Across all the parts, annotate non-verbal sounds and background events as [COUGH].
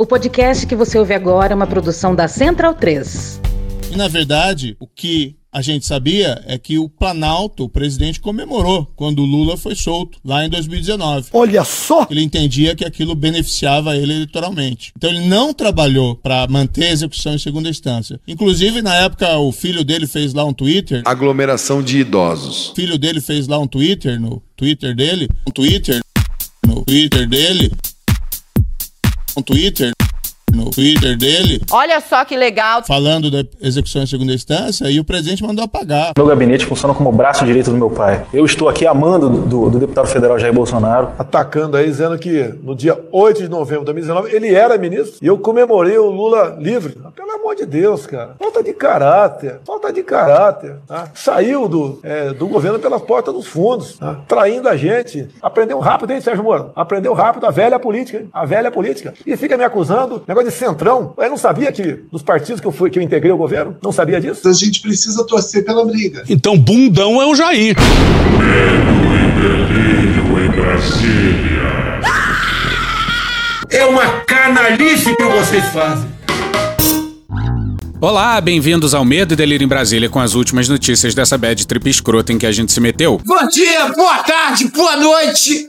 O podcast que você ouve agora é uma produção da Central 3. E na verdade, o que a gente sabia é que o Planalto, o presidente, comemorou quando o Lula foi solto, lá em 2019. Olha só! Ele entendia que aquilo beneficiava ele eleitoralmente. Então ele não trabalhou para manter a execução em segunda instância. Inclusive, na época, o filho dele fez lá um Twitter. Aglomeração de idosos. O filho dele fez lá um Twitter, no Twitter dele. Um Twitter. No Twitter dele. Twitter no Twitter dele. Olha só que legal. Falando da execução em segunda instância e o presidente mandou apagar. Meu gabinete funciona como o braço direito do meu pai. Eu estou aqui amando do, do, deputado federal Jair Bolsonaro. Atacando aí, dizendo que no dia 8 de novembro de 2019 ele era ministro e eu comemorei o Lula livre. Pelo amor de Deus, cara. Falta de caráter. Falta de caráter. Tá? Saiu do, é, do governo pela porta dos fundos, tá? traindo a gente. Aprendeu rápido, hein, Sérgio Moro? Aprendeu rápido a velha política, hein? a velha política. E fica me acusando, negócio de centrão. Eu não sabia que dos partidos que eu, fui, que eu integrei o governo, não sabia disso. A gente precisa torcer pela briga. Então, bundão é o Jair. Medo e delírio em Brasília. É uma canalice que vocês fazem. Olá, bem-vindos ao Medo e Delírio em Brasília com as últimas notícias dessa bad trip escrota em que a gente se meteu. Bom dia, boa tarde, boa noite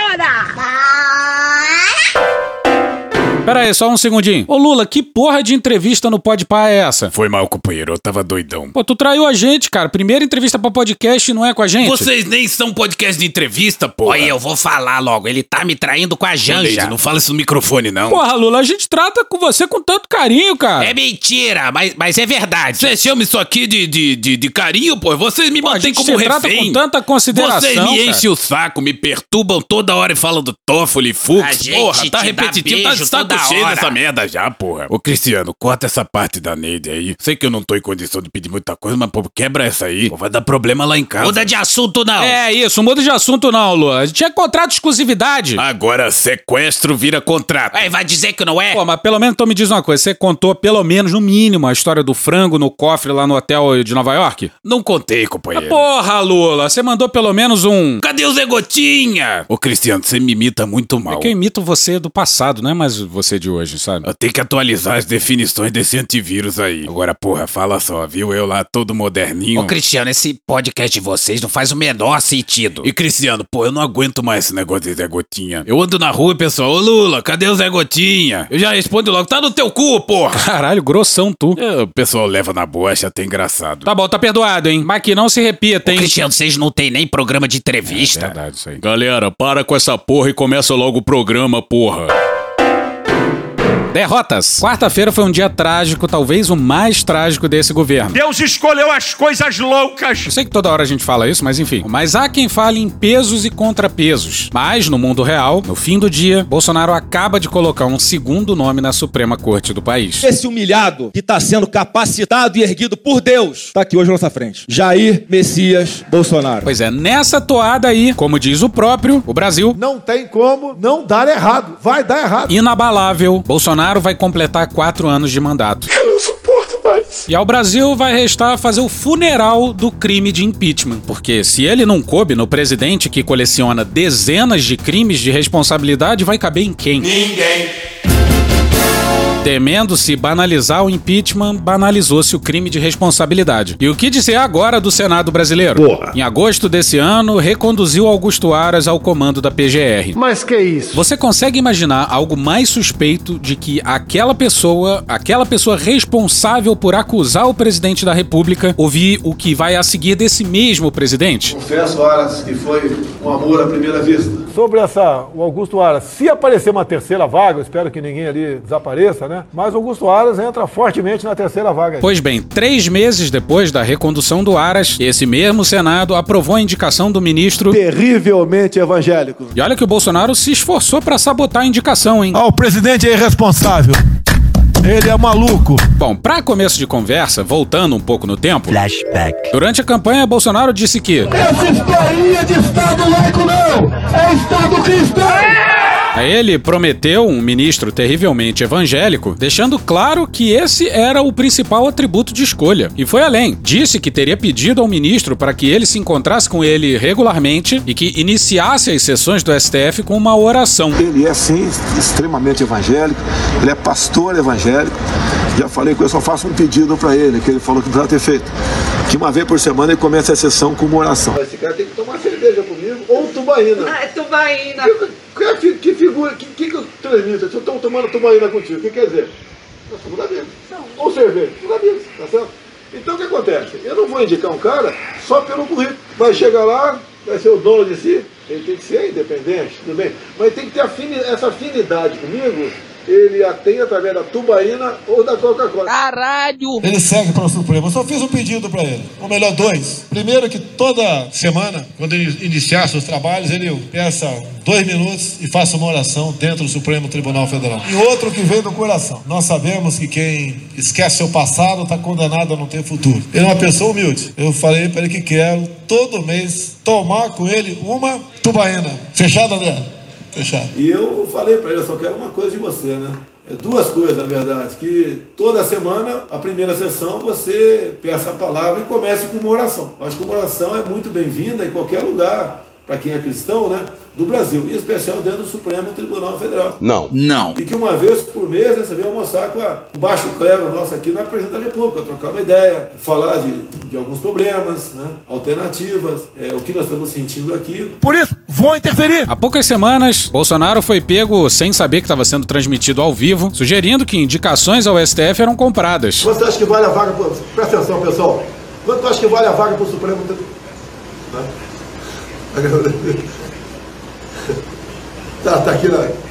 Pera aí, só um segundinho. Ô Lula, que porra de entrevista no Podpah é essa? Foi mal, companheiro, eu tava doidão. Pô, tu traiu a gente, cara. Primeira entrevista pra podcast não é com a gente. Vocês nem são podcast de entrevista, porra. Olha, eu vou falar logo, ele tá me traindo com a Janja. não fala isso no microfone, não. Porra, Lula, a gente trata com você com tanto carinho, cara. É mentira, mas, mas é verdade. Você chama isso aqui de, de, de, de carinho, pô? Vocês me mantêm como refém. trata com tanta consideração, Vocês me enchem o saco, me perturbam toda hora e falam do Toffoli, Fux. Porra, tá repetitivo, tá de saco cheio dessa merda já, porra. Ô, Cristiano, corta essa parte da Neide aí. Sei que eu não tô em condição de pedir muita coisa, mas, pô, quebra essa aí. Pô, vai dar problema lá em casa. Muda de assunto, não. É isso, muda de assunto não, Lu. A gente é contrato de exclusividade. Agora, sequestro vira contrato. Aí, vai dizer que não é? Pô, mas pelo menos então me diz uma coisa. Você contou, pelo menos, no mínimo, a história do frango no cofre lá no hotel de Nova York? Não contei, companheiro. Ah, porra, Lula, você mandou pelo menos um... Cadê o Zé Gotinha? Ô, Cristiano, você me imita muito mal. É que eu imito você do passado, não é mais você de hoje, sabe? Eu tenho que atualizar as definições desse antivírus aí. Agora, porra, fala só, viu? Eu lá todo moderninho. Ô, Cristiano, esse podcast de vocês não faz o menor sentido. E, Cristiano, pô, eu não aguento mais esse negócio de Zé Gotinha. Eu ando na rua e pessoal, ô Lula, cadê o Zé Gotinha? Eu já respondo logo, tá no teu cu, porra! Caralho, grossão tu. É, o pessoal leva na boa, acha até engraçado. Tá bom, tá perdoado, hein? Mas que não se repita, hein? Ô, Cristiano, vocês não tem nem programa de entrevista. É verdade isso aí. Galera, para com essa porra e começa logo o programa, porra. Derrotas. Quarta-feira foi um dia trágico, talvez o mais trágico desse governo. Deus escolheu as coisas loucas. Eu sei que toda hora a gente fala isso, mas enfim. Mas há quem fale em pesos e contrapesos. Mas no mundo real, no fim do dia, Bolsonaro acaba de colocar um segundo nome na Suprema Corte do país. Esse humilhado que está sendo capacitado e erguido por Deus está aqui hoje à nossa frente. Jair Messias Bolsonaro. Pois é, nessa toada aí, como diz o próprio, o Brasil não tem como não dar errado. Vai dar errado. Inabalável. Bolsonaro vai completar quatro anos de mandato. Eu não suporto mais. E ao Brasil vai restar fazer o funeral do crime de impeachment. Porque se ele não coube no presidente que coleciona dezenas de crimes de responsabilidade, vai caber em quem? Ninguém. Temendo-se banalizar o impeachment, banalizou-se o crime de responsabilidade. E o que dizer agora do Senado brasileiro? Porra. Em agosto desse ano, reconduziu Augusto Aras ao comando da PGR. Mas que isso? Você consegue imaginar algo mais suspeito de que aquela pessoa, aquela pessoa responsável por acusar o presidente da República, ouvir o que vai a seguir desse mesmo presidente? Confesso, Aras, que foi um amor à primeira vista. Sobre essa, o Augusto Aras, se aparecer uma terceira vaga, eu espero que ninguém ali desapareça, né? Mas o Augusto Aras entra fortemente na terceira vaga. Pois bem, três meses depois da recondução do Aras, esse mesmo Senado aprovou a indicação do ministro terrivelmente evangélico. E olha que o Bolsonaro se esforçou para sabotar a indicação, hein? Ah, o presidente é irresponsável. Ele é maluco. Bom, para começo de conversa, voltando um pouco no tempo. Flashback. Durante a campanha, Bolsonaro disse que. Essa historinha de Estado laico não! É Estado cristão! Aí ele prometeu um ministro terrivelmente evangélico, deixando claro que esse era o principal atributo de escolha. E foi além. Disse que teria pedido ao ministro para que ele se encontrasse com ele regularmente e que iniciasse as sessões do STF com uma oração. Ele é, sim, extremamente evangélico, ele é pastor evangélico. Já falei que eu só faço um pedido para ele, que ele falou que precisava ter feito. Que uma vez por semana ele começa a sessão com uma oração. Esse cara tem que tomar cerveja comigo ou tubaína. Ah, é tubaína. Que, que, figura, que, que, que eu transmito? Se eu estou tomando tubaína contigo, o que quer dizer? Nós somos amigos. Ou cerveja, somos amigos, tá certo? Então o que acontece? Eu não vou indicar um cara só pelo currículo. Vai chegar lá, vai ser o dono de si, ele tem que ser independente, tudo bem. Mas tem que ter essa afinidade comigo, ele a tem através da tubaína ou da Coca-Cola. Caralho! Ele segue para o Supremo. Eu só fiz um pedido para ele. Ou melhor, dois. Primeiro, que toda semana, quando ele iniciar seus trabalhos, ele peça dois minutos e faça uma oração dentro do Supremo Tribunal Federal. E outro que vem do coração. Nós sabemos que quem esquece seu passado está condenado a não ter futuro. Ele é uma pessoa humilde. Eu falei para ele que quero, todo mês, tomar com ele uma tubaína. Fechado, André? Fechado. E eu falei para ele, eu só quero uma coisa de você, né? É duas coisas, na verdade, que toda semana, a primeira sessão, você peça a palavra e comece com uma oração. Acho que uma oração é muito bem-vinda em qualquer lugar, para quem é cristão, né? Do Brasil, em especial dentro do Supremo Tribunal Federal. Não. Não. E que uma vez por mês né, você vem almoçar com a- o baixo clero nosso aqui na presidência da República, trocar uma ideia, falar de, de alguns problemas, né? alternativas, é, o que nós estamos sentindo aqui. Por isso, vou interferir. Há poucas semanas, Bolsonaro foi pego sem saber que estava sendo transmitido ao vivo, sugerindo que indicações ao STF eram compradas. Quanto você acha que vale a vaga pro... Presta atenção, pessoal. Quanto você acha que vale a vaga para o Supremo Tribunal? Tá, tá aqui na...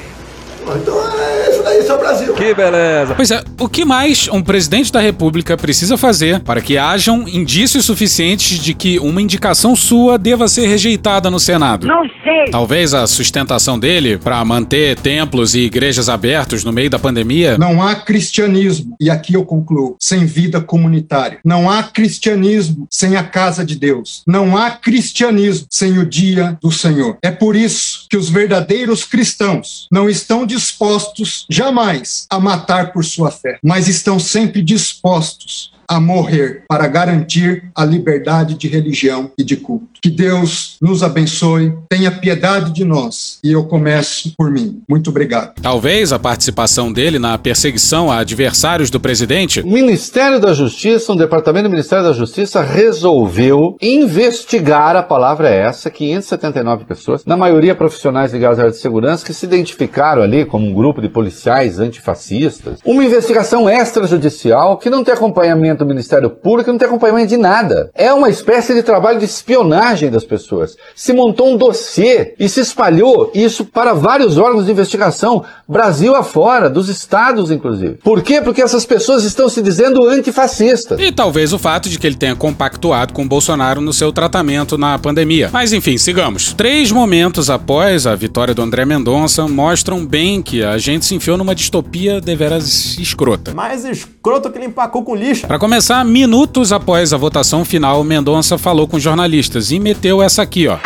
Então é isso daí, isso é o Brasil. Que beleza. Pois é, o que mais um presidente da República precisa fazer para que hajam indícios suficientes de que uma indicação sua deva ser rejeitada no Senado? Não sei. Talvez a sustentação dele para manter templos e igrejas abertos no meio da pandemia. Não há cristianismo, e aqui eu concluo, sem vida comunitária. Não há cristianismo sem a casa de Deus. Não há cristianismo sem o dia do Senhor. É por isso que os verdadeiros cristãos não estão dispostos jamais a matar por sua fé, mas estão sempre dispostos a morrer para garantir a liberdade de religião e de culto. Que Deus nos abençoe, tenha piedade de nós. E eu começo por mim. Muito obrigado. Talvez a participação dele na perseguição a adversários do presidente O Ministério da Justiça, um departamento do Ministério da Justiça resolveu investigar, a palavra é essa, 579 pessoas, na maioria profissionais ligados à área de segurança, que se identificaram ali como um grupo de policiais antifascistas. Uma investigação extrajudicial que não tem acompanhamento do Ministério Público, não tem acompanhamento de nada. É uma espécie de trabalho de espionagem das pessoas. Se montou um dossiê e se espalhou isso para vários órgãos de investigação, Brasil afora, dos estados inclusive. Por quê? Porque essas pessoas estão se dizendo antifascistas. E talvez o fato de que ele tenha compactuado com Bolsonaro no seu tratamento na pandemia. Mas enfim, sigamos. Três momentos após a vitória do André Mendonça mostram bem que a gente se enfiou numa distopia deveras escrota. Mais escroto que ele empacou com lixo. Para começar, minutos após a votação final, Mendonça falou com jornalistas e meteu essa aqui, ó.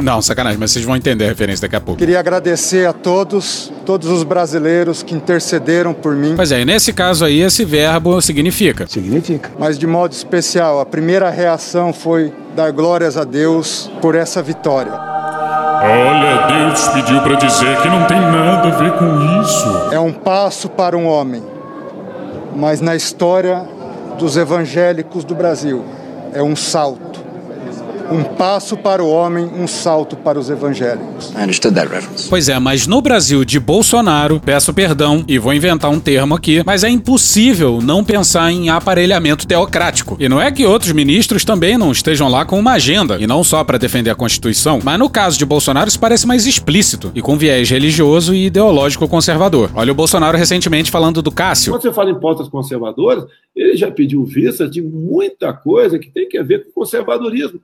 Não, sacanagem, mas vocês vão entender a referência daqui a pouco. Queria agradecer a todos, todos os brasileiros que intercederam por mim. Pois é, e nesse caso aí, esse verbo significa. Significa. Mas de modo especial, a primeira reação foi dar glórias a Deus por essa vitória. Olha, Deus pediu pra dizer que não tem nada a ver com isso. É um passo para um homem, mas na história dos evangélicos do Brasil é um salto. Um passo para o homem, um salto para os evangélicos. Pois é, mas no Brasil de Bolsonaro, peço perdão e vou inventar um termo aqui, mas é impossível não pensar em aparelhamento teocrático. E não é que outros ministros também não estejam lá com uma agenda, e não só para defender a Constituição, mas no caso de Bolsonaro isso parece mais explícito e com viés religioso e ideológico conservador. Olha o Bolsonaro recentemente falando do Cássio. Quando você fala em pautas conservadoras, ele já pediu vista de muita coisa que tem a ver com conservadorismo.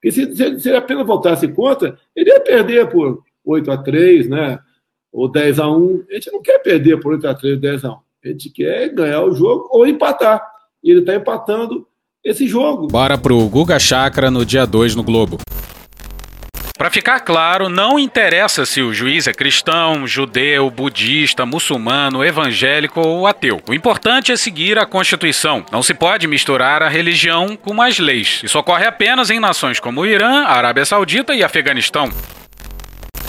Porque se, se, se ele apenas votasse contra, ele ia perder por 8 a 3, né? Ou 10 a 1. A gente não quer perder por 8 a 3, 10 a 1. A gente quer ganhar o jogo ou empatar. E ele está empatando esse jogo. Bora pro Guga Chakra no dia 2 no Globo. Para ficar claro, não interessa se o juiz é cristão, judeu, budista, muçulmano, evangélico ou ateu. O importante é seguir a Constituição. Não se pode misturar a religião com as leis. Isso ocorre apenas em nações como o Irã, a Arábia Saudita e Afeganistão.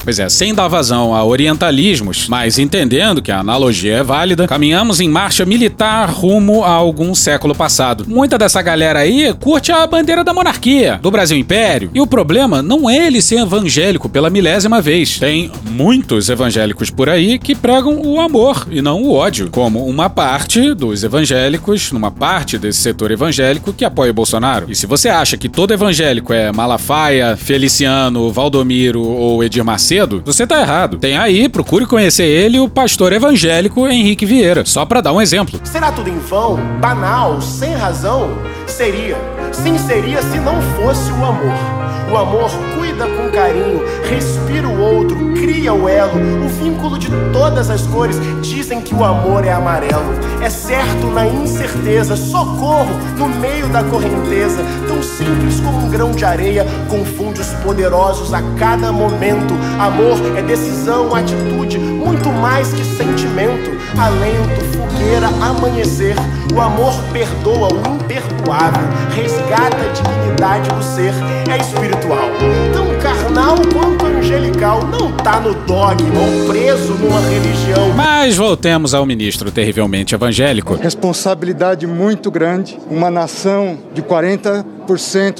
Pois é, sem dar vazão a orientalismos, mas entendendo que a analogia é válida, caminhamos em marcha militar rumo a algum século passado. Muita dessa galera aí curte a bandeira da monarquia, do Brasil Império, e o problema não é ele ser evangélico pela milésima vez. Tem muitos evangélicos por aí que pregam o amor e não o ódio, como uma parte dos evangélicos, numa parte desse setor evangélico que apoia o Bolsonaro. E se você acha que todo evangélico é Malafaia, Feliciano, Valdomiro ou Edir Macedo, cedo, você tá errado. Tem aí, procure conhecer ele, o pastor evangélico Henrique Vieira, só para dar um exemplo. Será tudo em vão, banal, sem razão? Seria. Sim, seria se não fosse o amor. O amor cuida com carinho, respira o outro, cria o elo, o vínculo de todas as cores. Dizem que o amor é amarelo. É certo na incerteza, socorro no meio da correnteza. Tão simples como um grão de areia, confunde os poderosos a cada momento. Amor é decisão, atitude, muito mais que sentimento. Alento, fogueira, amanhecer. O amor perdoa o imperdoável, resgata a dignidade do ser. É espiritual, tão carnal quanto angelical. Não tá no dogma ou preso numa religião. Mas voltemos ao ministro terrivelmente evangélico. Responsabilidade muito grande. Uma nação de 40%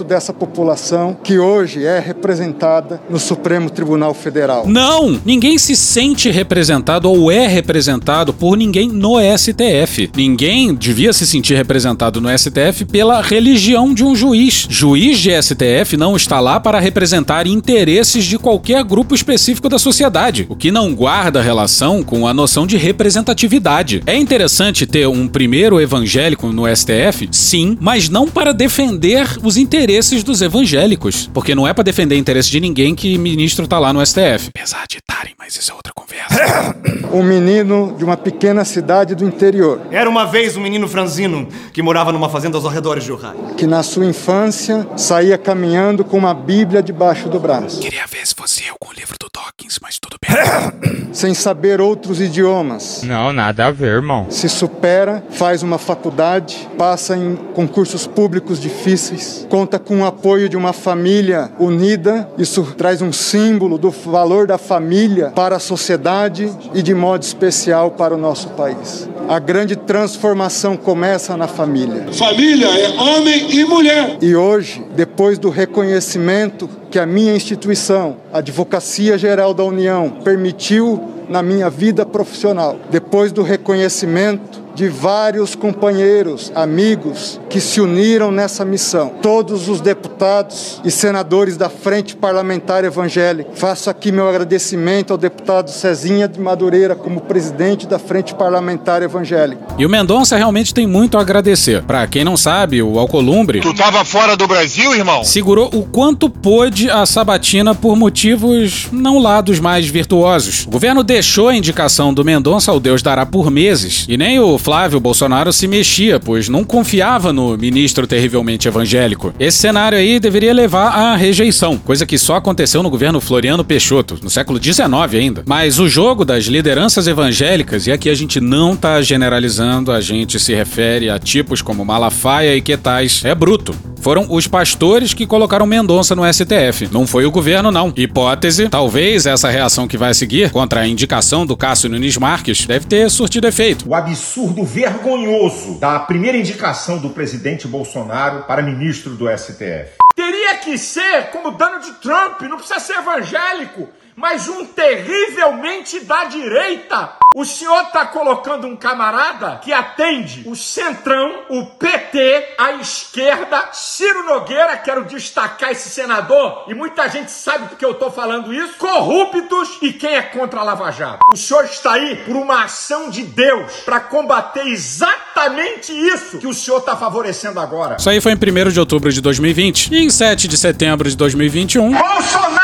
dessa população que hoje é representada no Supremo Tribunal Federal. Não! Ninguém se sente representado ou é representado por ninguém no STF. Ninguém devia se sentir representado no STF pela religião de um juiz. Juiz de STF não está lá para representar interesses de qualquer grupo específico da sociedade, o que não guarda relação com a noção de representatividade. É interessante ter um primeiro evangélico no STF? Sim, mas não para defender os interesses dos evangélicos, porque não é para defender interesse de ninguém que ministro tá lá no STF. Apesar de estarem, mas isso é outra conversa. [COUGHS] Um menino de uma pequena cidade do interior. Era uma vez um menino franzino que morava numa fazenda aos arredores de Ohio. Que na sua infância saía caminhando com uma Bíblia debaixo do braço. Queria ver se fosse eu com o livro do Dawkins, mas tudo bem. Sem saber outros idiomas. Não, nada a ver, irmão. Se supera, faz uma faculdade, passa em concursos públicos difíceis, conta com o apoio de uma família unida. Isso traz um símbolo do valor da família para a sociedade e de modo especial para o nosso país. A grande transformação começa na família. Família é homem e mulher. E hoje, depois do reconhecimento que a minha instituição, a Advocacia Geral da União, permitiu na minha vida profissional, depois do reconhecimento de vários companheiros, amigos que se uniram nessa missão. Todos os deputados e senadores da Frente Parlamentar Evangélica. Faço aqui meu agradecimento ao deputado Cezinha de Madureira como presidente da Frente Parlamentar Evangélica. E o Mendonça realmente tem muito a agradecer. Para quem não sabe, o Alcolumbre Tu tava fora do Brasil, irmão? segurou o quanto pôde a sabatina por motivos não lá dos mais virtuosos. O governo deixou a indicação do Mendonça ao Deus dará por meses, e nem o Flávio Bolsonaro se mexia, pois não confiava no ministro terrivelmente evangélico. Esse cenário aí deveria levar à rejeição, coisa que só aconteceu no governo Floriano Peixoto, no século XIX ainda. Mas o jogo das lideranças evangélicas, e aqui a gente não tá generalizando, a gente se refere a tipos como Malafaia e Quetais, é bruto. Foram os pastores que colocaram Mendonça no STF. Não foi o governo, não. Hipótese, talvez essa reação que vai seguir contra a indicação do Cássio Nunes Marques deve ter surtido efeito. O absurdo vergonhoso da primeira indicação do presidente Bolsonaro para ministro do STF. Teria que ser como Donald Trump, não precisa ser evangélico, mas um terrivelmente da direita. O senhor tá colocando um camarada que atende o Centrão, o PT, a esquerda, Ciro Nogueira, quero destacar esse senador, e muita gente sabe porque eu tô falando isso, corruptos e quem é contra a Lava Jato. O senhor está aí por uma ação de Deus para combater exatamente isso que o senhor tá favorecendo agora. Isso aí foi em 1 de outubro de 2020. E em 7 de setembro de 2021. Bolsonaro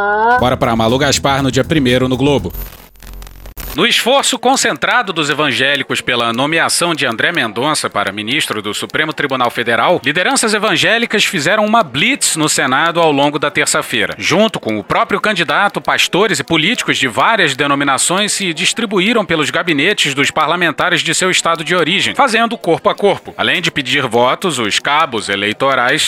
mamata! Bora pra Malu Gaspar no dia 1 no Globo. No esforço concentrado dos evangélicos pela nomeação de André Mendonça para ministro do Supremo Tribunal Federal, lideranças evangélicas fizeram uma blitz no Senado ao longo da terça-feira. Junto com o próprio candidato, pastores e políticos de várias denominações se distribuíram pelos gabinetes dos parlamentares de seu estado de origem, fazendo corpo a corpo. Além de pedir votos, os cabos eleitorais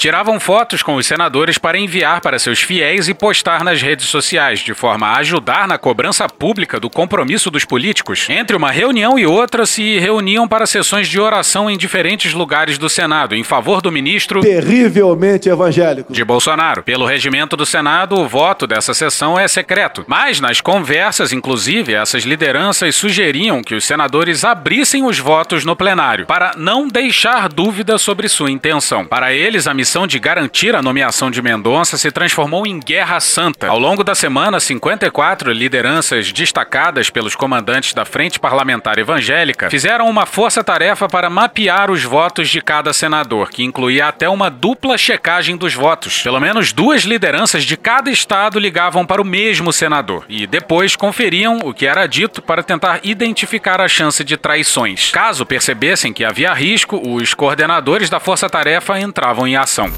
tiravam fotos com os senadores para enviar para seus fiéis e postar nas redes sociais, de forma a ajudar na cobrança pública do compromisso dos políticos. Entre uma reunião e outra, se reuniam para sessões de oração em diferentes lugares do Senado, em favor do ministro Terrivelmente evangélico. de Bolsonaro. Pelo regimento do Senado, o voto dessa sessão é secreto. Mas nas conversas, inclusive, essas lideranças sugeriam que os senadores abrissem os votos no plenário, para não deixar dúvida sobre sua intenção. Para eles, a missão de garantir a nomeação de Mendonça se transformou em guerra santa. Ao longo da semana, 54 lideranças destacadas pelos comandantes da Frente Parlamentar Evangélica fizeram uma força-tarefa para mapear os votos de cada senador, que incluía até uma dupla checagem dos votos. Pelo menos duas lideranças de cada estado ligavam para o mesmo senador e depois conferiam o que era dito para tentar identificar a chance de traições. Caso percebessem que havia risco, os coordenadores da força-tarefa entravam em ação.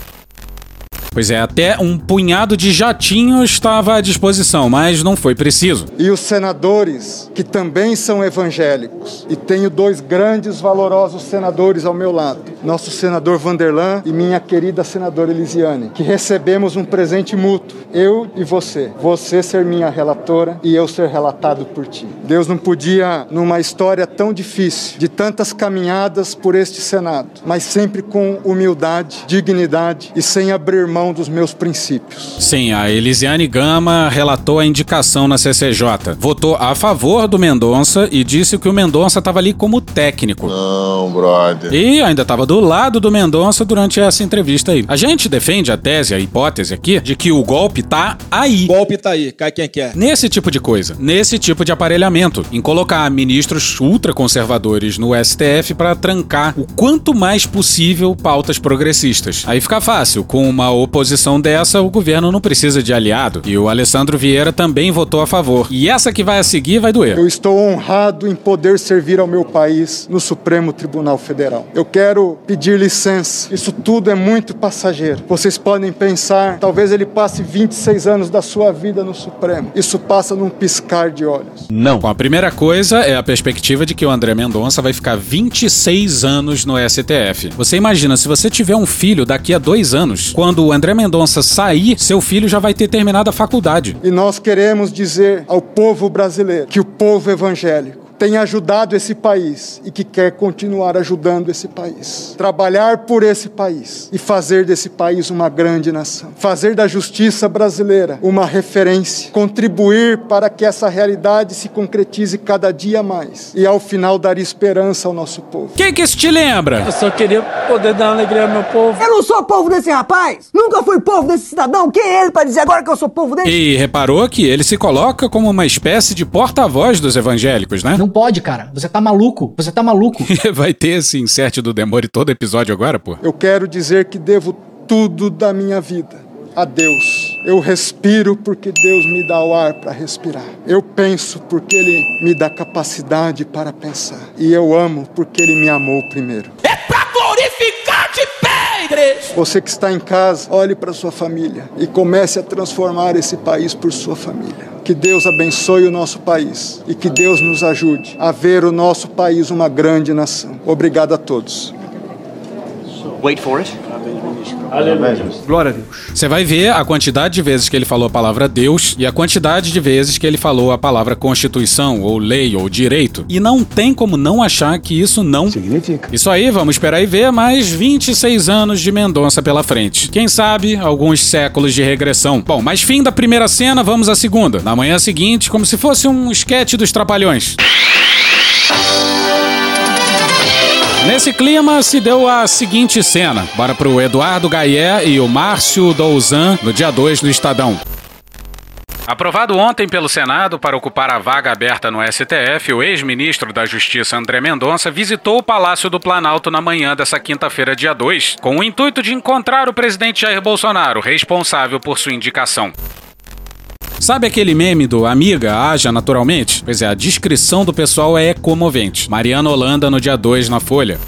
Pois é, até um punhado de jatinhos estava à disposição, mas não foi preciso. E os senadores, que também são evangélicos, e tenho dois grandes, valorosos senadores ao meu lado, nosso senador Vanderlan e minha querida senadora Elisiane, que recebemos um presente mútuo, eu e você. Você ser minha relatora e eu ser relatado por ti. Deus não podia, numa história tão difícil, de tantas caminhadas por este Senado, mas sempre com humildade, dignidade e sem abrir mão dos meus princípios. Sim, a Elisiane Gama relatou a indicação na CCJ. Votou a favor do Mendonça e disse que o Mendonça estava ali como técnico. Não, brother. E ainda estava do lado do Mendonça durante essa entrevista aí. A gente defende a tese, a hipótese aqui, de que o golpe tá aí. Golpe tá aí, cai quem quer. Nesse tipo de coisa, nesse tipo de aparelhamento, em colocar ministros ultraconservadores no STF para trancar o quanto mais possível pautas progressistas. Aí fica fácil, com uma oposição dessa, o governo não precisa de aliado. E o Alessandro Vieira também votou a favor. E essa que vai a seguir vai doer. Eu estou honrado em poder servir ao meu país no Supremo Tribunal Federal. Eu quero pedir licença. Isso tudo é muito passageiro. Vocês podem pensar, talvez ele passe 26 anos da sua vida no Supremo. Isso passa num piscar de olhos. Não. Bom, a primeira coisa é a perspectiva de que o André Mendonça vai ficar 26 anos no STF. Você imagina, se você tiver um filho daqui a dois anos, quando o André Mendonça sair, seu filho já vai ter terminado a faculdade. E nós queremos dizer ao povo brasileiro que o povo evangélico tem ajudado esse país e que quer continuar ajudando esse país. Trabalhar por esse país e fazer desse país uma grande nação. Fazer da justiça brasileira uma referência. Contribuir para que essa realidade se concretize cada dia mais. E ao final dar esperança ao nosso povo. Quem que isso te lembra? Eu só queria poder dar alegria ao meu povo. Eu não sou povo desse rapaz! Nunca fui povo desse cidadão! Quem é ele para dizer agora que eu sou povo dele? E reparou que ele se coloca como uma espécie de porta-voz dos evangélicos, né? Não pode, cara. Você tá maluco. Você tá maluco. [LAUGHS] Vai ter esse insert do Demore todo episódio agora, pô? Eu quero dizer que devo tudo da minha vida a Deus. Eu respiro porque Deus me dá o ar para respirar. Eu penso porque Ele me dá capacidade para pensar. E eu amo porque Ele me amou primeiro. É pra glorificar de pé, igreja! Você que está em casa, olhe para sua família e comece a transformar esse país por sua família. Que Deus abençoe o nosso país e que Deus nos ajude a ver o nosso país uma grande nação. Obrigado a todos. Wait for it. Glória a Deus. Você vai ver a quantidade de vezes que ele falou a palavra Deus e a quantidade de vezes que ele falou a palavra Constituição, ou lei, ou direito. E não tem como não achar que isso não significa. Isso aí, vamos esperar e ver mais 26 anos de Mendonça pela frente. Quem sabe, alguns séculos de regressão. Bom, mas fim da primeira cena, vamos à segunda. Na manhã seguinte, como se fosse um esquete dos Trapalhões. Nesse clima se deu a seguinte cena. Bora pro Eduardo Gaié e o Márcio Douzan no dia 2 do Estadão. Aprovado ontem pelo Senado para ocupar a vaga aberta no STF, o ex-ministro da Justiça André Mendonça visitou o Palácio do Planalto na manhã dessa quinta-feira, dia 2, com o intuito de encontrar o presidente Jair Bolsonaro, responsável por sua indicação. Sabe aquele meme do amiga, haja naturalmente? Pois é, a descrição do pessoal é comovente. Mariana Holanda no dia 2 na Folha.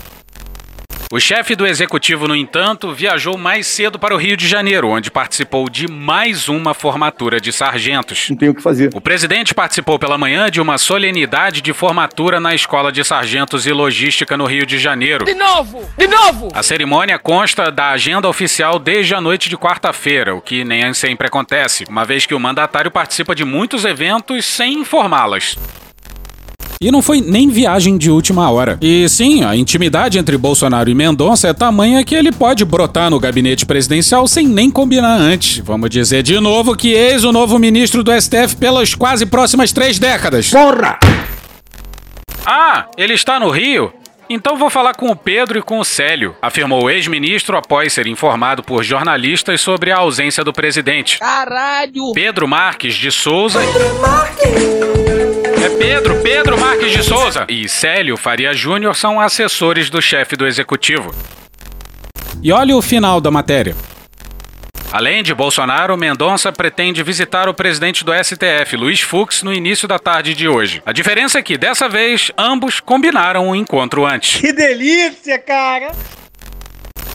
O chefe do executivo, no entanto, viajou mais cedo para o Rio de Janeiro, onde participou de mais uma formatura de sargentos. Não tem o que fazer. O presidente participou pela manhã de uma solenidade de formatura na Escola de Sargentos e Logística no Rio de Janeiro. De novo! De novo! A cerimônia consta da agenda oficial desde a noite de quarta-feira, o que nem sempre acontece, uma vez que o mandatário participa de muitos eventos sem informá-las. E não foi nem viagem de última hora. E sim, a intimidade entre Bolsonaro e Mendonça é tamanha que ele pode brotar no gabinete presidencial sem nem combinar antes. Vamos dizer de novo que eis o novo ministro do STF pelas quase próximas três décadas. Porra! Ah, ele está no Rio? Então vou falar com o Pedro e com o Célio, afirmou o ex-ministro após ser informado por jornalistas sobre a ausência do presidente. Caralho! Pedro Marques de Souza. Pedro Marques! É Pedro, Pedro Marques de Souza e Célio Faria Júnior são assessores do chefe do executivo. E olha o final da matéria. Além de Bolsonaro, Mendonça pretende visitar o presidente do STF, Luiz Fux, no início da tarde de hoje. A diferença é que, dessa vez, ambos combinaram o um encontro antes. Que delícia, cara!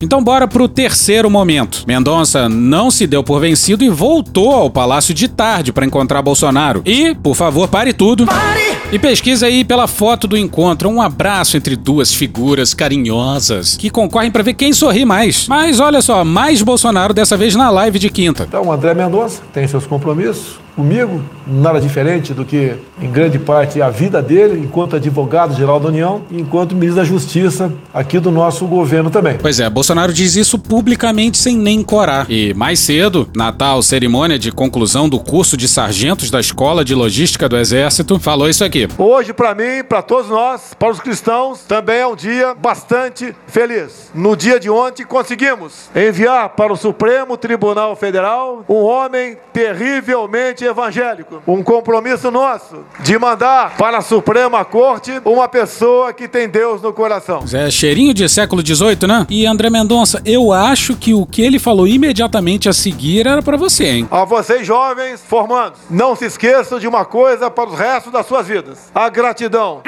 Então bora pro terceiro momento. Mendonça não se deu por vencido e voltou ao palácio de tarde para encontrar Bolsonaro. E, por favor, pare tudo. Pare! E pesquisa aí pela foto do encontro um abraço entre duas figuras carinhosas que concorrem para ver quem sorri mais. Mas olha só, mais Bolsonaro dessa vez na live de quinta. Então, André Mendonça tem seus compromissos, comigo, nada diferente do que, em grande parte, a vida dele, enquanto advogado-geral da União e enquanto ministro da Justiça aqui do nosso governo também. Pois é, Bolsonaro diz isso publicamente sem nem corar. E mais cedo, na tal cerimônia de conclusão do curso de sargentos da Escola de Logística do Exército, falou isso aqui. Hoje, para mim, para todos nós, para os cristãos, também é um dia bastante feliz. No dia de ontem, conseguimos enviar para o Supremo Tribunal Federal um homem terrivelmente evangélico. Um compromisso nosso de mandar para a Suprema Corte uma pessoa que tem Deus no coração. É cheirinho de século XVIII, né? E André Mendonça, eu acho que o que ele falou imediatamente a seguir era para você, hein? A vocês jovens formandos, não se esqueçam de uma coisa para os restos das suas vidas: a gratidão.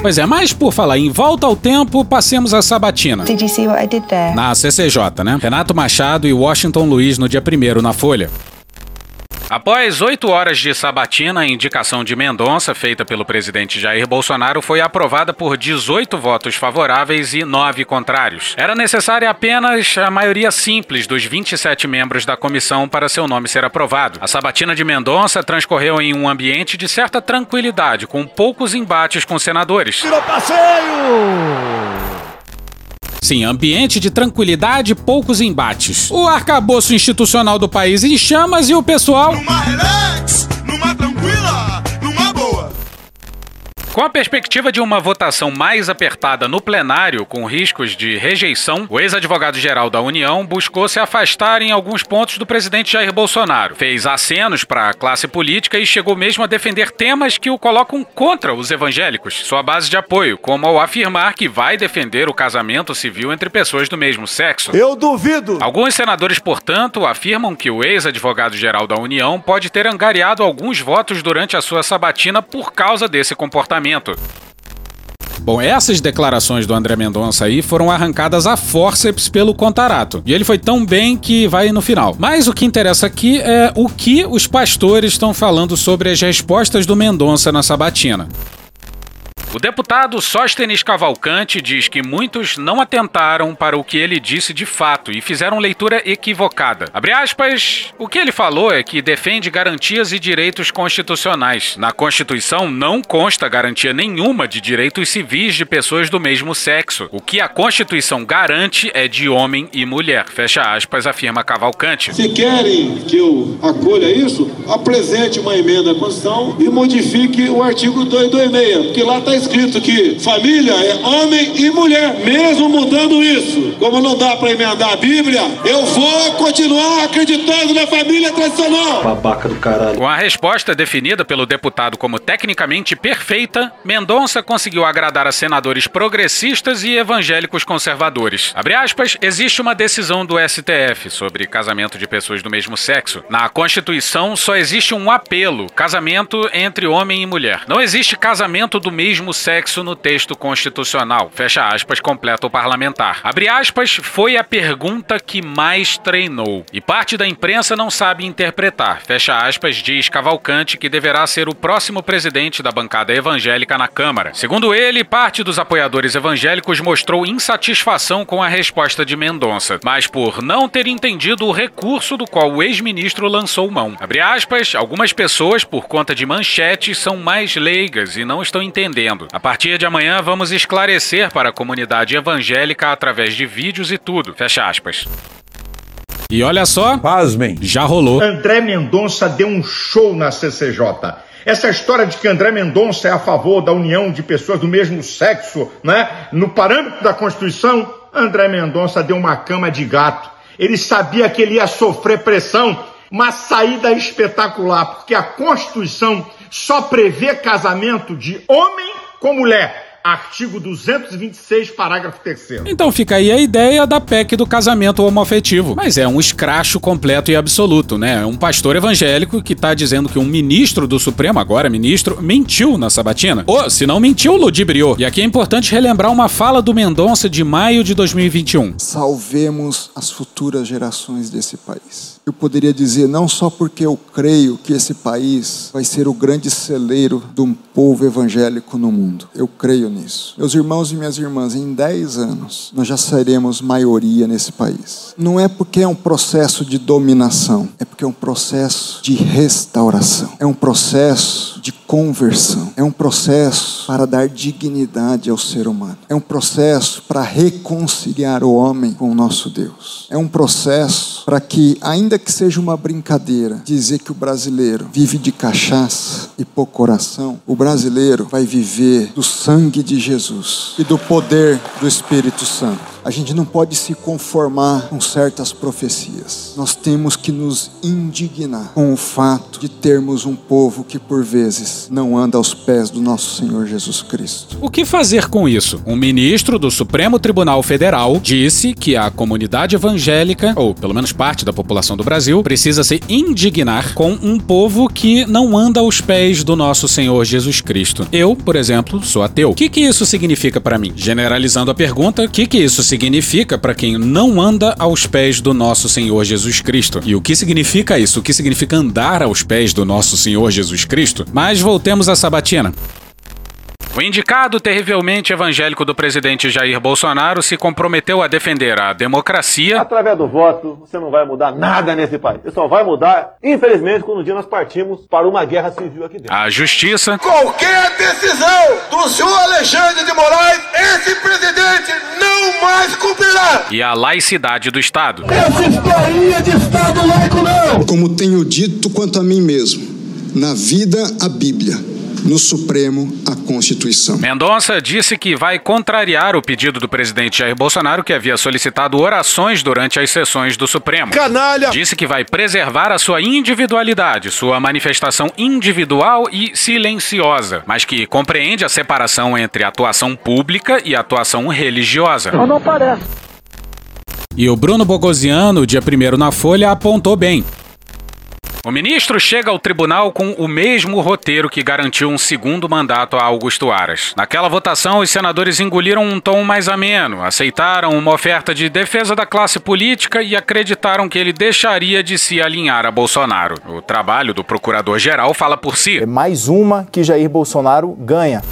Pois é, mas por falar em volta ao tempo, passemos a sabatina. Did you see what I did there? Na CCJ, né? Renato Machado e Washington Luiz no dia 1 na Folha. Após oito horas de sabatina, a indicação de Mendonça, feita pelo presidente Jair Bolsonaro, foi aprovada por 18 votos favoráveis e 9 contrários. Era necessária apenas a maioria simples dos 27 membros da comissão para seu nome ser aprovado. A sabatina de Mendonça transcorreu em um ambiente de certa tranquilidade, com poucos embates com senadores. Virou passeio! Sim, ambiente de tranquilidade, poucos embates. O arcabouço institucional do país em chamas e o pessoal. Numa relax, numa. Com a perspectiva de uma votação mais apertada no plenário, com riscos de rejeição, o ex-advogado-geral da União buscou se afastar em alguns pontos do presidente Jair Bolsonaro. Fez acenos para a classe política e chegou mesmo a defender temas que o colocam contra os evangélicos, sua base de apoio, como ao afirmar que vai defender o casamento civil entre pessoas do mesmo sexo. Eu duvido! Alguns senadores, portanto, afirmam que o ex-advogado-geral da União pode ter angariado alguns votos durante a sua sabatina por causa desse comportamento. Bom, essas declarações do André Mendonça aí foram arrancadas a forceps pelo Contarato. E ele foi tão bem que vai no final. Mas o que interessa aqui é o que os pastores estão falando sobre as respostas do Mendonça na sabatina. O deputado Sóstenes Cavalcante diz que muitos não atentaram para o que ele disse de fato e fizeram leitura equivocada. Abre aspas, o que ele falou é que defende garantias e direitos constitucionais. Na Constituição não consta garantia nenhuma de direitos civis de pessoas do mesmo sexo. O que a Constituição garante é de homem e mulher. Fecha aspas, afirma Cavalcante. Se querem que eu acolha isso, apresente uma emenda à Constituição e modifique o artigo 226, porque lá está escrito que família é homem e mulher. Mesmo mudando isso, como não dá para emendar a Bíblia, eu vou continuar acreditando na família tradicional. Babaca do caralho. Com a resposta definida pelo deputado como tecnicamente perfeita, Mendonça conseguiu agradar a senadores progressistas e evangélicos conservadores. Abre aspas, existe uma decisão do STF sobre casamento de pessoas do mesmo sexo. Na Constituição só existe um apelo, casamento entre homem e mulher. Não existe casamento do mesmo sexo no texto constitucional. Fecha aspas, completa o parlamentar. Abre aspas, foi a pergunta que mais treinou. E parte da imprensa não sabe interpretar. Fecha aspas, diz Cavalcante que deverá ser o próximo presidente da bancada evangélica na Câmara. Segundo ele, parte dos apoiadores evangélicos mostrou insatisfação com a resposta de Mendonça, mas por não ter entendido o recurso do qual o ex-ministro lançou mão. Abre aspas, algumas pessoas, por conta de manchetes, são mais leigas e não estão entendendo. A partir de amanhã vamos esclarecer para a comunidade evangélica através de vídeos e tudo. Fecha aspas. E olha só, Pasmem. já rolou. André Mendonça deu um show na CCJ. Essa história de que André Mendonça é a favor da união de pessoas do mesmo sexo, né? No parâmetro da Constituição, André Mendonça deu uma cama de gato. Ele sabia que ele ia sofrer pressão, uma saída espetacular, porque a Constituição só prevê casamento de homem com mulher. Artigo 226, parágrafo 3 Então fica aí a ideia da PEC do casamento homoafetivo. Mas é um escracho completo e absoluto, né? É um pastor evangélico que tá dizendo que um ministro do Supremo, agora ministro, mentiu na sabatina. Ou, se não mentiu, ludibriou. E aqui é importante relembrar uma fala do Mendonça de maio de 2021. Salvemos as futuras gerações desse país. Eu poderia dizer, não só porque eu creio que esse país vai ser o grande celeiro de um povo evangélico no mundo. Eu creio nisso. Meus irmãos e minhas irmãs, em 10 anos, nós já seremos maioria nesse país. Não é porque é um processo de dominação, é porque é um processo de restauração. É um processo de conversão. É um processo para dar dignidade ao ser humano. É um processo para reconciliar o homem com o nosso Deus. É um processo para que, ainda que seja uma brincadeira, dizer que o brasileiro vive de cachaça e pouco coração, o brasileiro vai viver do sangue de Jesus e do poder do Espírito Santo. A gente não pode se conformar com certas profecias. Nós temos que nos indignar com o fato de termos um povo que, por vezes, não anda aos pés do nosso Senhor Jesus Cristo. O que fazer com isso? Um ministro do Supremo Tribunal Federal disse que a comunidade evangélica, ou pelo menos parte da população do Brasil, precisa se indignar com um povo que não anda aos pés do nosso Senhor Jesus Cristo. Eu, por exemplo, sou ateu. O que, que isso significa para mim? Generalizando a pergunta, o que, que isso significa para quem não anda aos pés do nosso Senhor Jesus Cristo? E o que significa isso? O que significa andar aos pés do nosso Senhor Jesus Cristo? Mas voltemos à sabatina. O indicado terrivelmente evangélico do presidente Jair Bolsonaro se comprometeu a defender a democracia. Através do voto, você não vai mudar nada nesse país. Você só vai mudar, infelizmente, quando um dia nós partimos para uma guerra civil aqui dentro. A justiça. Qualquer decisão do senhor Alexandre de Moraes, esse presidente não mais cumprirá. E a laicidade do Estado. Essa historinha de Estado laico não. Como tenho dito quanto a mim mesmo, na vida a Bíblia no Supremo a Constituição. Mendonça disse que vai contrariar o pedido do presidente Jair Bolsonaro, que havia solicitado orações durante as sessões do Supremo. Canalha! Disse que vai preservar a sua individualidade, sua manifestação individual e silenciosa, mas que compreende a separação entre atuação pública e atuação religiosa. Mas não parece. E o Bruno Bogosiano, dia 1 na Folha, apontou bem. O ministro chega ao tribunal com o mesmo roteiro que garantiu um segundo mandato a Augusto Aras. Naquela votação, os senadores engoliram um tom mais ameno, aceitaram uma oferta de defesa da classe política e acreditaram que ele deixaria de se alinhar a Bolsonaro. O trabalho do procurador-geral fala por si. É mais uma que Jair Bolsonaro ganha.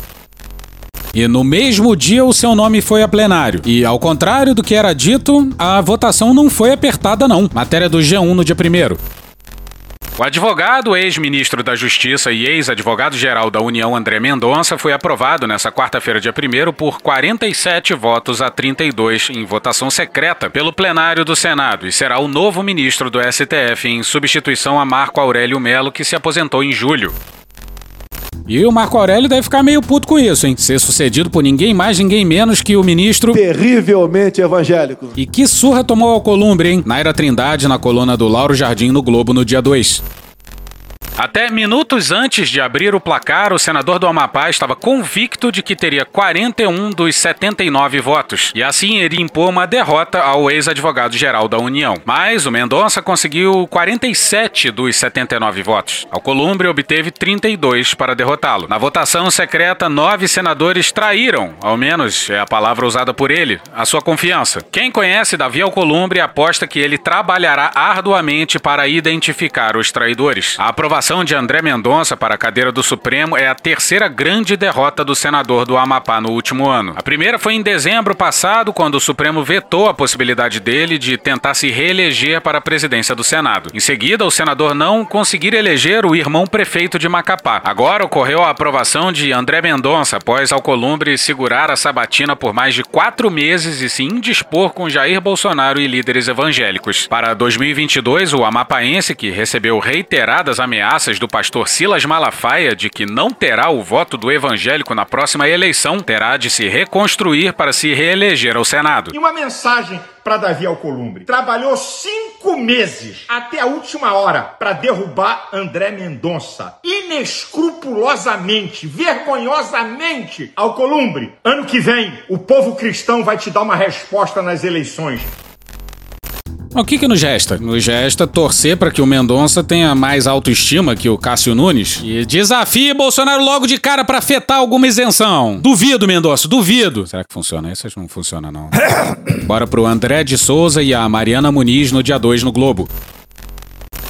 E no mesmo dia o seu nome foi a plenário. E ao contrário do que era dito, a votação não foi apertada não. Matéria do G1 no dia 1 o advogado, ex-ministro da Justiça e ex-advogado-geral da União André Mendonça foi aprovado nessa quarta-feira, dia 1 por 47 votos a 32 em votação secreta pelo plenário do Senado e será o novo ministro do STF em substituição a Marco Aurélio Melo, que se aposentou em julho. E o Marco Aurélio deve ficar meio puto com isso, hein? Ser sucedido por ninguém mais, ninguém menos que o ministro. Terrivelmente evangélico. E que surra tomou ao Columbre, hein? Naira Trindade na coluna do Lauro Jardim no Globo no dia 2. Até minutos antes de abrir o placar, o senador do Amapá estava convicto de que teria 41 dos 79 votos e assim iria impor uma derrota ao ex-advogado-geral da União. Mas o Mendonça conseguiu 47 dos 79 votos. Alcolumbre obteve 32 para derrotá-lo. Na votação secreta, nove senadores traíram, ao menos é a palavra usada por ele, a sua confiança. Quem conhece Davi Alcolumbre aposta que ele trabalhará arduamente para identificar os traidores. A aprovação de André Mendonça para a cadeira do Supremo é a terceira grande derrota do senador do Amapá no último ano. A primeira foi em dezembro passado, quando o Supremo vetou a possibilidade dele de tentar se reeleger para a presidência do Senado. Em seguida, o senador não conseguir eleger o irmão prefeito de Macapá. Agora ocorreu a aprovação de André Mendonça após Alcolumbre segurar a sabatina por mais de quatro meses e se indispor com Jair Bolsonaro e líderes evangélicos. Para 2022, o amapaense, que recebeu reiteradas ameaças do pastor Silas Malafaia de que não terá o voto do evangélico na próxima eleição, terá de se reconstruir para se reeleger ao Senado. E uma mensagem para Davi Alcolumbre. Trabalhou cinco meses até a última hora para derrubar André Mendonça. Inescrupulosamente, vergonhosamente. Alcolumbre, ano que vem, o povo cristão vai te dar uma resposta nas eleições. O que, que nos resta? Nos resta torcer para que o Mendonça tenha mais autoestima que o Cássio Nunes e desafie Bolsonaro logo de cara para afetar alguma isenção. Duvido, Mendonça, duvido. Será que funciona? Isso não funciona, não. [COUGHS] Bora pro André de Souza e a Mariana Muniz no dia 2 no Globo.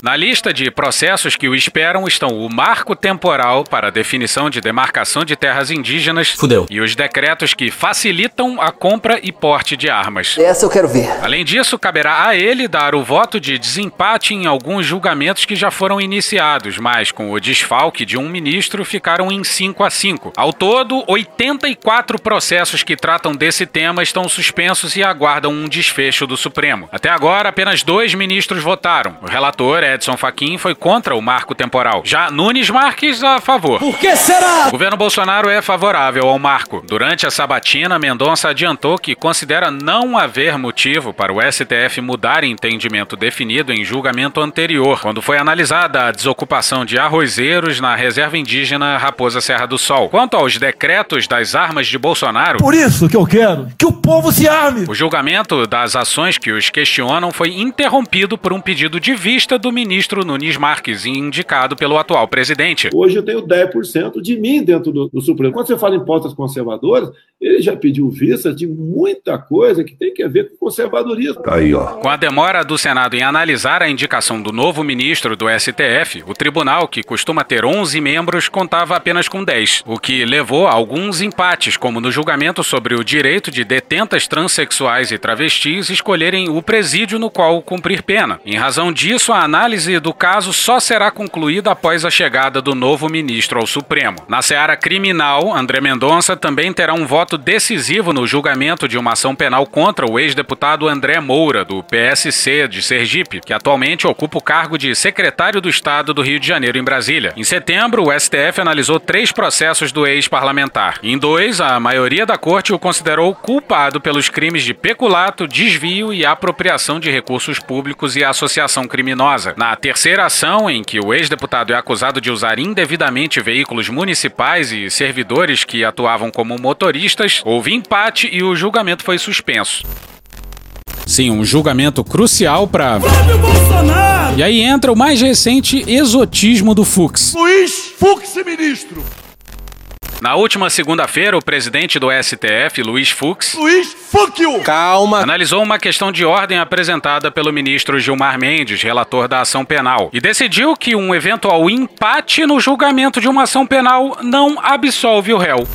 Na lista de processos que o esperam estão o marco temporal para a definição de demarcação de terras indígenas Fudeu. e os decretos que facilitam a compra e porte de armas. Essa eu quero ver. Além disso, caberá a ele dar o voto de desempate em alguns julgamentos que já foram iniciados, mas com o desfalque de um ministro ficaram em 5 a 5. Ao todo, 84 processos que tratam desse tema estão suspensos e aguardam um desfecho do Supremo. Até agora, apenas dois ministros votaram. O relator Edson Fachin foi contra o marco temporal. Já Nunes Marques a favor. Por que será? O governo Bolsonaro é favorável ao marco. Durante a sabatina, Mendonça adiantou que considera não haver motivo para o STF mudar entendimento definido em julgamento anterior, quando foi analisada a desocupação de arrozeiros na reserva indígena Raposa Serra do Sol. Quanto aos decretos das armas de Bolsonaro, Por isso que eu quero que o povo se arme. o julgamento das ações que os questionam foi interrompido por um pedido de vista do ministro Nunes Marques, indicado pelo atual presidente. Hoje eu tenho 10% de mim dentro do, do Supremo. Quando você fala em pautas conservadoras, ele já pediu vista de muita coisa que tem que ver com conservadorismo. Aí, ó. Com a demora do Senado em analisar a indicação do novo ministro do STF, o tribunal, que costuma ter 11 membros, contava apenas com 10, o que levou a alguns empates, como no julgamento sobre o direito de detentas transexuais e travestis escolherem o presídio no qual cumprir pena. Em razão disso, a análise do caso só será concluída após a chegada do novo ministro ao Supremo. Na seara criminal, André Mendonça também terá um voto decisivo no julgamento de uma ação penal contra o ex-deputado André Moura, do PSC de Sergipe, que atualmente ocupa o cargo de secretário do Estado do Rio de Janeiro em Brasília. Em setembro, o STF analisou três processos do ex-parlamentar. Em dois, a maioria da corte o considerou culpado pelos crimes de peculato, desvio e apropriação de recursos públicos e associação criminosa. Na terceira ação, em que o ex-deputado é acusado de usar indevidamente veículos municipais e servidores que atuavam como houve empate e o julgamento foi suspenso. Sim, um julgamento crucial para. E aí entra o mais recente exotismo do Fux. Luiz Fux, ministro. Na última segunda-feira, o presidente do STF, Luiz Fux, Luiz Fuck you. Calma. Analisou uma questão de ordem apresentada pelo ministro Gilmar Mendes, relator da ação penal, e decidiu que um eventual empate no julgamento de uma ação penal não absolve o réu.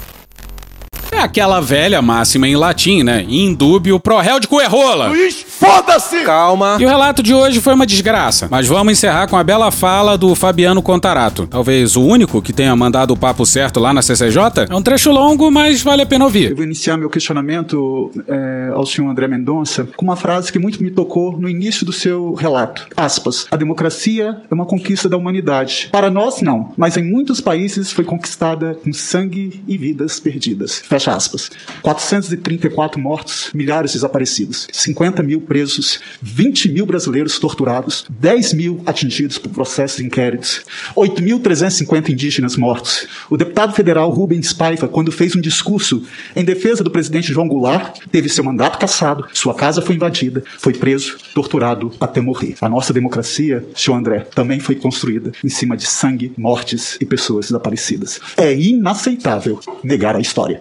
É aquela velha máxima em latim, né? Indúbio pro réu de cuerrola. Luiz, foda-se! Calma. E o relato de hoje foi uma desgraça. Mas vamos encerrar com a bela fala do Fabiano Contarato. Talvez o único que tenha mandado o papo certo lá na CCJ. É um trecho longo, mas vale a pena ouvir. Eu vou iniciar meu questionamento é, ao senhor André Mendonça com uma frase que muito me tocou no início do seu relato. Aspas. A democracia é uma conquista da humanidade. Para nós, não. Mas em muitos países foi conquistada com sangue e vidas perdidas. Fecha aspas. 434 mortos, milhares desaparecidos, 50 mil presos, 20 mil brasileiros torturados, 10 mil atingidos por processos e inquéritos, 8.350 indígenas mortos. O deputado federal Rubens Paiva, quando fez um discurso em defesa do presidente João Goulart, teve seu mandato cassado, sua casa foi invadida, foi preso, torturado até morrer. A nossa democracia, senhor André, também foi construída em cima de sangue, mortes e pessoas desaparecidas. É inaceitável negar a história.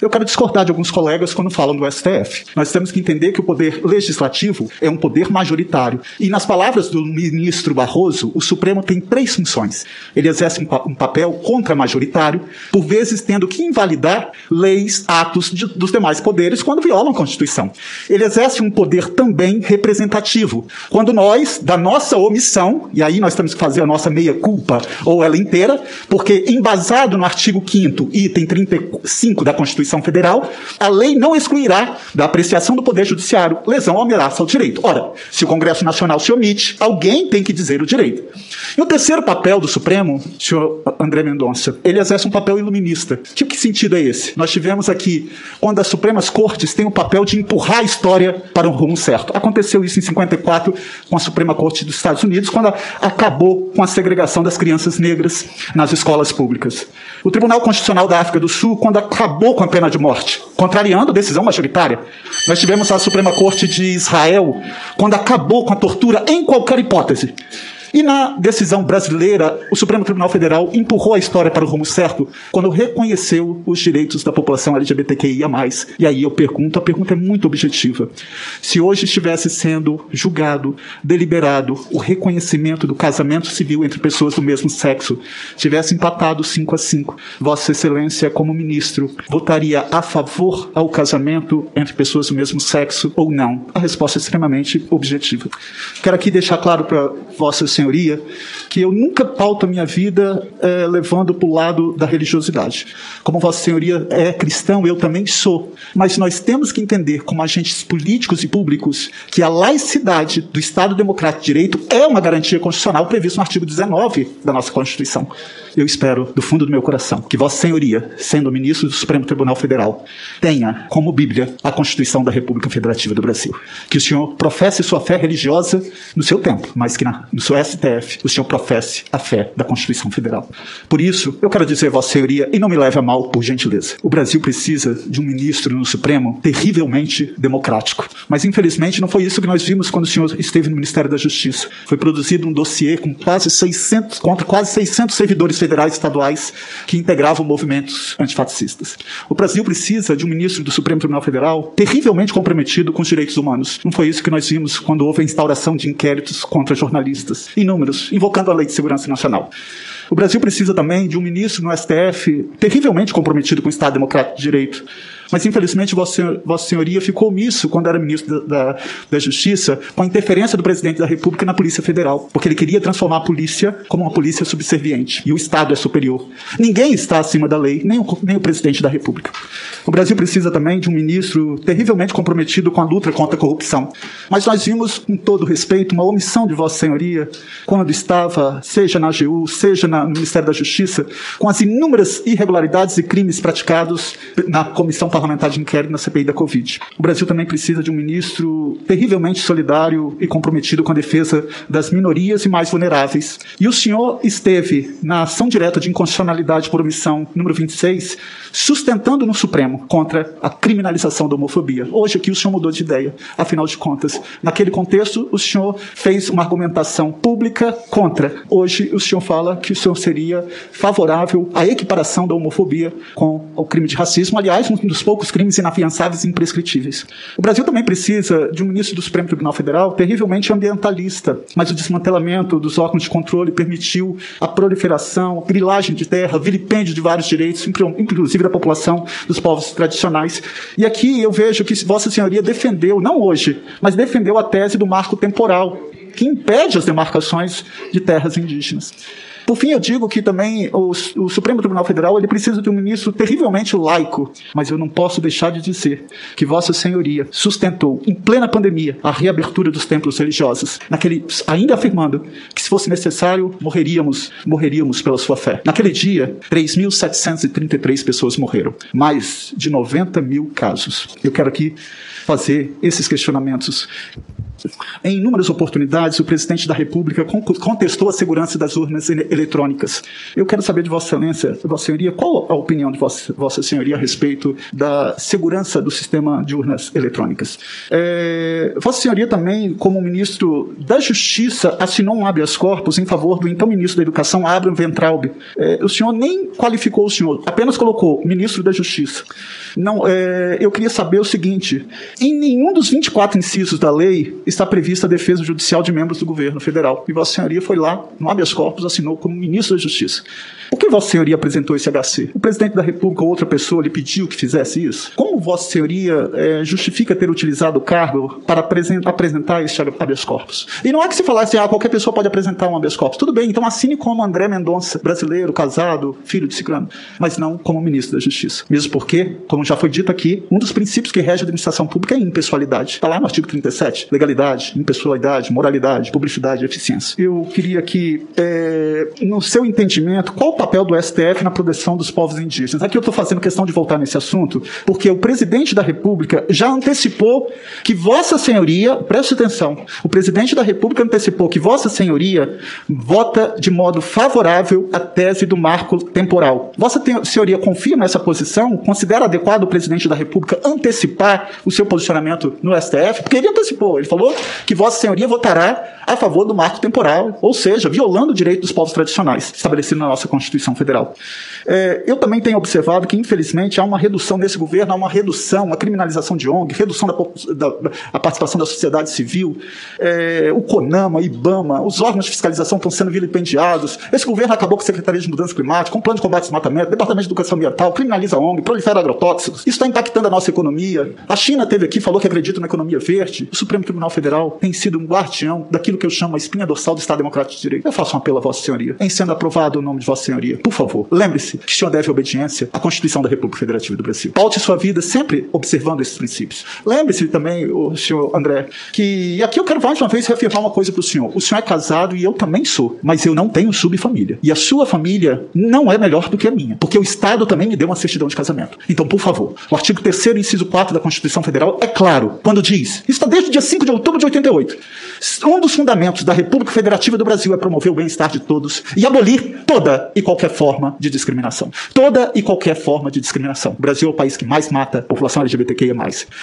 Eu quero discordar de alguns colegas quando falam do STF. Nós temos que entender que o poder legislativo é um poder majoritário. E nas palavras do ministro Barroso, o Supremo tem três funções. Ele exerce um, pa papel contra-majoritário, por vezes tendo que invalidar leis, atos de, dos demais poderes quando violam a Constituição. Ele exerce um poder também representativo. Quando nós, da nossa omissão, e aí nós temos que fazer a nossa meia-culpa ou ela inteira, porque embasado no artigo 5 item 35 da Constituição, Constituição Federal, a lei não excluirá da apreciação do Poder Judiciário lesão ou ameaça ao direito. Ora, se o Congresso Nacional se omite, alguém tem que dizer o direito. E o terceiro papel do Supremo, senhor André Mendonça, ele exerce um papel iluminista. Que, que sentido é esse? Nós tivemos aqui, quando as Supremas Cortes têm o papel de empurrar a história para um rumo certo. Aconteceu isso em 54 com a Suprema Corte dos Estados Unidos, quando acabou com a segregação das crianças negras nas escolas públicas. O Tribunal Constitucional da África do Sul, quando acabou com a pena de morte, contrariando a decisão majoritária. Nós tivemos a Suprema Corte de Israel, quando acabou com a tortura em qualquer hipótese. E na decisão brasileira, o Supremo Tribunal Federal empurrou a história para o rumo certo quando reconheceu os direitos da população LGBTQIA. E aí eu pergunto, a pergunta é muito objetiva. Se hoje estivesse sendo julgado, deliberado, o reconhecimento do casamento civil entre pessoas do mesmo sexo, tivesse empatado 5 a 5, Vossa Excelência, como ministro, votaria a favor ao casamento entre pessoas do mesmo sexo ou não? A resposta é extremamente objetiva. Quero aqui deixar claro para Vossa Senhoria que eu nunca pauto a minha vida é, levando para o lado da religiosidade. Como Vossa Senhoria é cristão, eu também sou. Mas nós temos que entender, como agentes políticos e públicos, que a laicidade do Estado Democrático de Direito é uma garantia constitucional prevista no artigo 19 da nossa Constituição. Eu espero, do fundo do meu coração, que Vossa Senhoria, sendo ministro do Supremo Tribunal Federal, tenha como Bíblia a Constituição da República Federativa do Brasil. Que o senhor professe sua fé religiosa no seu tempo, mas que na, no seu STF o senhor professe a fé da Constituição Federal. Por isso, eu quero dizer, Vossa Senhoria, e não me leve a mal, por gentileza, o Brasil precisa de um ministro no Supremo terrivelmente democrático. Mas, infelizmente, não foi isso que nós vimos quando o senhor esteve no Ministério da Justiça. Foi produzido um dossiê com quase 600, contra quase 600 servidores federais e estaduais que integravam movimentos antifascistas. O Brasil precisa de um ministro do Supremo Tribunal Federal terrivelmente comprometido com os direitos humanos. Não foi isso que nós vimos quando houve a instauração de inquéritos contra jornalistas, inúmeros, invocando a Lei de Segurança Nacional. O Brasil precisa também de um ministro no STF terrivelmente comprometido com o Estado Democrático de Direito. Mas, infelizmente, Vossa, Senhoria ficou omisso quando era ministro da, da, da, Justiça com a interferência do presidente da República na Polícia Federal, porque ele queria transformar a polícia como uma polícia subserviente e o Estado é superior. Ninguém está acima da lei, nem o, nem o presidente da República. O Brasil precisa também de um ministro terrivelmente comprometido com a luta contra a corrupção. Mas nós vimos, com todo respeito, uma omissão de Vossa Senhoria quando estava, seja na AGU, seja na, no Ministério da Justiça, com as inúmeras irregularidades e crimes praticados na Comissão Parlamentar de Inquérito na CPI da Covid. O Brasil também precisa de um ministro terrivelmente solidário e comprometido com a defesa das minorias e mais vulneráveis. E o senhor esteve na ação direta de inconstitucionalidade por omissão número 26, sustentando no Supremo contra a criminalização da homofobia. Hoje aqui o senhor mudou de ideia. Afinal de contas, naquele contexto, o senhor fez uma argumentação pública contra. Hoje o senhor fala que o senhor seria favorável à equiparação da homofobia com o crime de racismo. Aliás, um dos poucos crimes inafiançáveis e imprescritíveis. O Brasil também precisa de um ministro do Supremo Tribunal Federal terrivelmente ambientalista, mas o desmantelamento dos órgãos de controle permitiu a proliferação, a grilagem de terra, vilipêndio de vários direitos, inclusive da população dos povos tradicionais. E aqui eu vejo que Vossa Senhoria defendeu, não hoje, mas defendeu a tese do marco temporal, que impede as demarcações de terras indígenas. Por fim, eu digo que também o, o, Supremo Tribunal Federal ele precisa de um ministro terrivelmente laico, mas eu não posso deixar de dizer que Vossa Senhoria sustentou, em plena pandemia, a reabertura dos templos religiosos, naquele, ainda afirmando que se fosse necessário, morreríamos, morreríamos pela sua fé. Naquele dia, 3.733 pessoas morreram, mais de 90 mil casos. Eu quero aqui fazer esses questionamentos em inúmeras oportunidades, o presidente da República contestou a segurança das urnas eletrônicas. Eu quero saber de Vossa Excelência, Vossa Senhoria, qual a opinião de Vossa, Vossa Senhoria a respeito da segurança do sistema de urnas eletrônicas? É, Vossa Senhoria também, como ministro da Justiça, assinou um habeas corpus em favor do então ministro da Educação, Abraham Ventraub. É, o senhor nem qualificou o senhor, apenas colocou ministro da Justiça. Não, é, eu queria saber o seguinte: em nenhum dos 24 incisos da lei está prevista a defesa judicial de membros do governo federal. E Vossa Senhoria foi lá, no habeas corpus, assinou como ministro da Justiça. Por que Vossa Senhoria apresentou esse HC? O presidente da República ou outra pessoa lhe pediu que fizesse isso? Como Vossa Senhoria é, justifica ter utilizado o cargo para apresentar esse habeas corpus? E não é que se falasse, ah, qualquer pessoa pode apresentar um habeas corpus. Tudo bem, então assine como André Mendonça, brasileiro, casado, filho de ciclano, mas não como ministro da Justiça. Mesmo porque, como já foi dito aqui, um dos princípios que rege a administração pública é a impessoalidade. Está lá no artigo 37. Legalidade, impessoalidade, moralidade, publicidade eficiência. Eu queria que, é, no seu entendimento, qual o papel do STF na proteção dos povos indígenas? Aqui eu estou fazendo questão de voltar nesse assunto, porque o presidente da República já antecipou que Vossa Senhoria, preste atenção, o presidente da República antecipou que Vossa Senhoria vota de modo favorável a tese do marco temporal. Vossa Senhoria confia nessa posição? Considera adequado o presidente da República antecipar o seu posicionamento no STF? Porque ele antecipou, ele falou que Vossa Senhoria votará a favor do marco temporal, ou seja, violando o direito dos povos tradicionais, estabelecido na nossa Constituição Federal. É, eu também tenho observado que, infelizmente, há uma redução nesse governo, há uma redução, uma criminalização de ONG, redução da, da, participação da sociedade civil, é, o CONAMA, IBAMA, os órgãos de fiscalização estão sendo vilipendiados. Esse governo acabou com a Secretaria de Mudança Climática, com o Plano de Combate ao Desmatamento, Departamento de Educação Ambiental, criminaliza a ONG, prolifera agrotóxicos. Isso está impactando a nossa economia. A China teve aqui, falou que acredita na economia verde. O Supremo Tribunal Federal tem sido um guardião daquilo que eu chamo a espinha dorsal do Estado Democrático de Direito. Eu faço um apelo a Vossa Senhoria. Em sendo aprovado o nome de Vossa Senhoria, por favor, lembre-se que o senhor deve obediência à Constituição da República Federativa do Brasil. Paute sua vida sempre observando esses princípios. Lembre-se também, o senhor André, que e aqui eu quero mais uma vez reafirmar uma coisa para o senhor. O senhor é casado e eu também sou, mas eu não tenho subfamília. E a sua família não é melhor do que a minha, porque o Estado também me deu uma certidão de casamento. Então, por favor, o artigo 3 inciso 4 da Constituição Federal é claro quando diz, está desde o dia 5 de outubro de 88, um dos fundamentos da República Federativa do Brasil é promover o bem-estar de todos e abolir toda e qualquer forma de discriminação. Toda e qualquer forma de discriminação. O Brasil é o país que mais mata a população LGBTQIA+.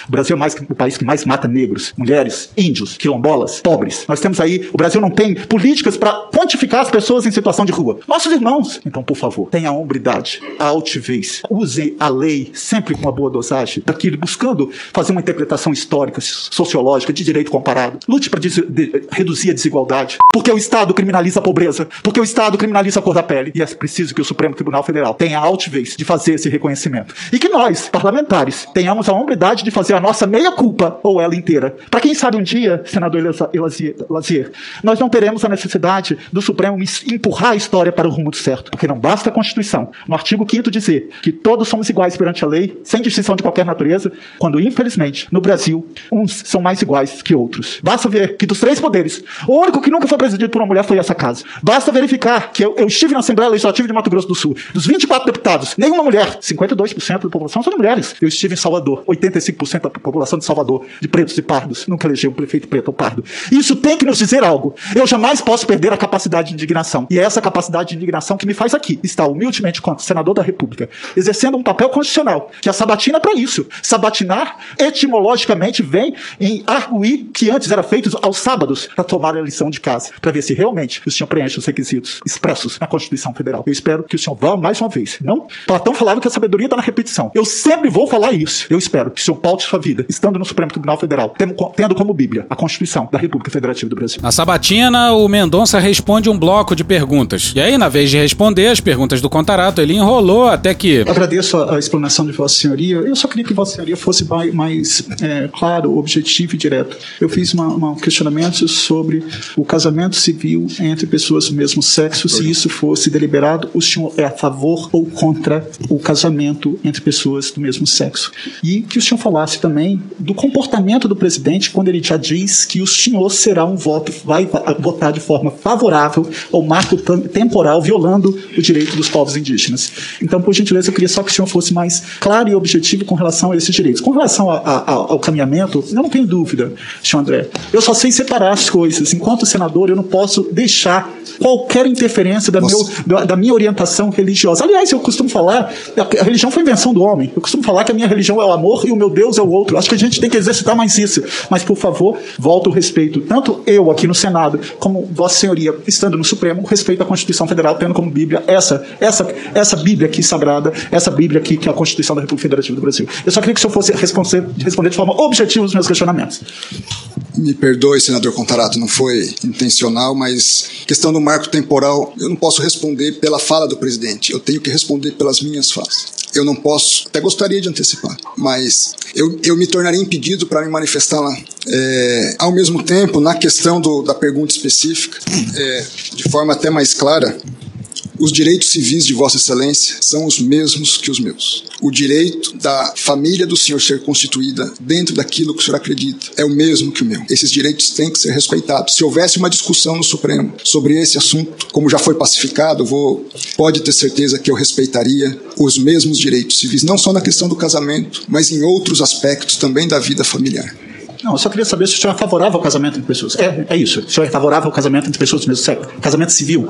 O Brasil é mais, o país que mais mata negros, mulheres, índios, quilombolas, pobres. Nós temos aí, o Brasil não tem políticas para quantificar as pessoas em situação de rua. Nossos irmãos. Então, por favor, tenha a hombridade, a altivez. Use a lei sempre com uma boa dosagem daquilo, buscando fazer uma interpretação histórica, sociológica, de direito comparado. Lute para reduzir a desigualdade. Porque o Estado criminaliza a pobreza. Porque o Estado criminaliza a cor da pele. E é preciso que o Supremo Tribunal Federal tenha a altivez de fazer esse reconhecimento. E que nós, parlamentares, tenhamos a hombridade de fazer a nossa meia-culpa, ou ela inteira. Para quem sabe um dia, senador Lazier, nós não teremos a necessidade do Supremo empurrar a história para o rumo do certo. Porque não basta a Constituição, no artigo 5 dizer que todos somos iguais perante a lei, sem distinção de qualquer natureza, quando, infelizmente, no Brasil, uns são mais iguais que outros. Basta ver que dos três poderes, o único que nunca foi presidido por uma mulher foi essa casa. Basta verificar que eu, eu estive na Assembleia Legislativa de Mato Grosso do Sul. Dos 24 deputados, nenhuma mulher. 52% da população são mulheres. Eu estive em Salvador. 85% da população de Salvador, de pretos e pardos, nunca elegeu um prefeito preto ou pardo. Isso tem que nos dizer algo. Eu jamais posso perder a capacidade de indignação. E é essa capacidade de indignação que me faz aqui estar humildemente quanto senador da República, exercendo um papel constitucional, que a sabatina é para isso. Sabatinar, etimologicamente, vem em arguir que antes era feito aos sábados para tomar a lição de casa, para ver se realmente o senhor preenche os requisitos expressos na Constituição Federal. Eu espero que o senhor vá mais uma vez. Não, Platão falava que a sabedoria está na repetição. Eu sempre vou falar isso. Eu espero que o senhor paute sua vida, estando no Supremo Tribunal Federal, tendo, como Bíblia a Constituição da República Federativa do Brasil. Na sabatina, o Mendonça responde um bloco de perguntas. E aí, na vez de responder as perguntas do Contarato, ele enrolou até que. Agradeço a, a explanação de Vossa Senhoria. Eu só queria que Vossa Senhoria fosse mais, é, claro, objetivo e direto. Eu fiz uma questionamento sobre o casamento civil entre pessoas do mesmo sexo, se isso fosse deliberado, o senhor é a favor ou contra o casamento entre pessoas do mesmo sexo? E que o senhor falasse também do comportamento do presidente quando ele já diz que o senhor será um voto, vai votar de forma favorável ao marco temporal, violando o direito dos povos indígenas. Então, por gentileza, eu queria só que o senhor fosse mais claro e objetivo com relação a esses direitos. Com relação a, a, ao caminhamento, eu não tenho dúvida, senhor André. Eu só sei separar as coisas. Enquanto senador, eu não posso deixar qualquer interferência da, meu, da, da, minha orientação religiosa. Aliás, eu costumo falar, a religião foi invenção do homem. Eu costumo falar que a minha religião é o amor e o meu Deus é o outro. Acho que a gente tem que exercitar mais isso. Mas, por favor, volta o respeito. Tanto eu aqui no Senado, como Vossa Senhoria, estando no Supremo, respeito à Constituição Federal, tendo como Bíblia essa, essa, essa Bíblia aqui sagrada, essa Bíblia aqui que é a Constituição da República Federativa do Brasil. Eu só queria que o senhor fosse responder, de forma objetiva os meus questionamentos. Me perdoe, senador Contarato, não foi intencional, mas questão do marco temporal, eu não posso responder pela fala do presidente, eu tenho que responder pelas minhas falas. Eu não posso, até gostaria de antecipar, mas eu, eu me tornaria impedido para me manifestar lá. É, ao mesmo tempo, na questão do, da pergunta específica, é, de forma até mais clara, os direitos civis de Vossa Excelência são os mesmos que os meus. O direito da família do senhor ser constituída dentro daquilo que o senhor acredita é o mesmo que o meu. Esses direitos têm que ser respeitados. Se houvesse uma discussão no Supremo sobre esse assunto, como já foi pacificado, vou, pode ter certeza que eu respeitaria os mesmos direitos civis, não só na questão do casamento, mas em outros aspectos também da vida familiar. Não, eu só queria saber se o senhor é favorável ao casamento entre pessoas. É, é isso. O senhor é favorável ao casamento entre pessoas do mesmo sexo? Casamento civil?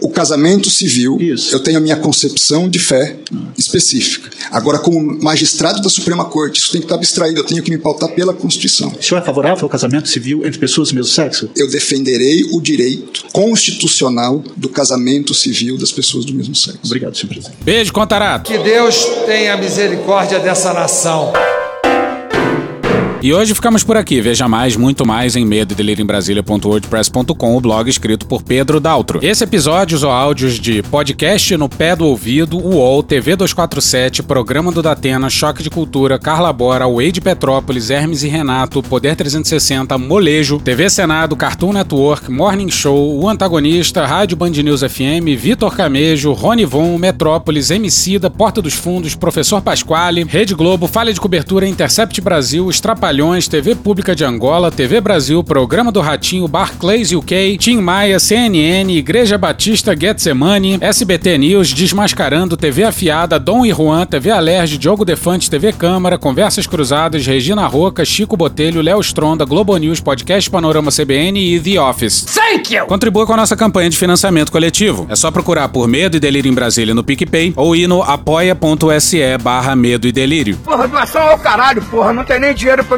O casamento civil, Isso. eu tenho a minha concepção de fé específica. Agora, como magistrado da Suprema Corte, isso tem que estar abstraído, eu tenho que me pautar pela Constituição. O senhor é favorável ao casamento civil entre pessoas do mesmo sexo? Eu defenderei o direito constitucional do casamento civil das pessoas do mesmo sexo. Obrigado, senhor presidente. Beijo, Contarato. Que Deus tenha misericórdia dessa nação. E hoje ficamos por aqui. Veja mais, muito mais em medo em Brasília.wordpress.com, o blog escrito por Pedro Daltro. Esse episódio ou áudios de podcast no pé do ouvido, UOL, TV 247, Programa do Datena, Choque de Cultura, Carla Bora, Wade Petrópolis, Hermes e Renato, Poder 360, Molejo, TV Senado, Cartoon Network, Morning Show, O Antagonista, Rádio Band News FM, Vitor Camejo, Rony Von, Metrópolis, Emicida, Porta dos Fundos, Professor Pasquale, Rede Globo, Falha de Cobertura, Intercept Brasil, Estrapalhão Trapalhões, TV Pública de Angola, TV Brasil, Programa do Ratinho, Barclays UK, Tim Maia, CNN, Igreja Batista Getsemane, SBT News, Desmascarando, TV Afiada, Dom e Juan, TV Alerge, Diogo Defante, TV Câmara, Conversas Cruzadas, Regina Roca, Chico Botelho, Léo Stronda, Globo News, Podcast Panorama CBN e The Office. Thank you! Contribua com a nossa campanha de financiamento coletivo. É só procurar por Medo e Delírio em Brasília no PicPay ou ir no apoia.se barra Medo e Delírio. Porra, doação ao caralho, porra. Não tem nem dinheiro pra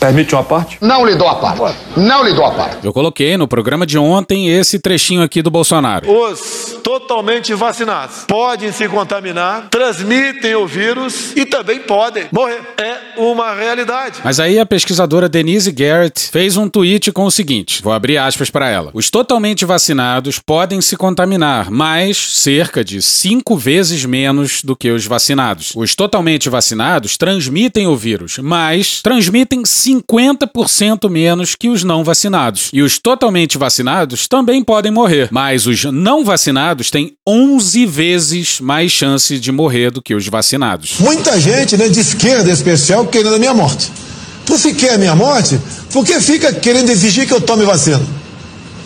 Permite uma parte? Não lhe dou a parte. Não lhe dou a parte. Eu coloquei no programa de ontem esse trechinho aqui do Bolsonaro. Os totalmente vacinados podem se contaminar, transmitem o vírus e também podem morrer. É uma realidade. Mas aí a pesquisadora Denise Garrett fez um tweet com o seguinte: vou abrir aspas para ela. Os totalmente vacinados podem se contaminar, mas cerca de cinco vezes menos do que os vacinados. Os totalmente vacinados transmitem o vírus, mas transmitem 50% menos que os não vacinados. E os totalmente vacinados também podem morrer, mas os não vacinados têm 11 vezes mais chance de morrer do que os vacinados. Muita gente, né, de esquerda em especial, querendo a minha morte. Tu se quer a minha morte, por que fica querendo exigir que eu tome vacina?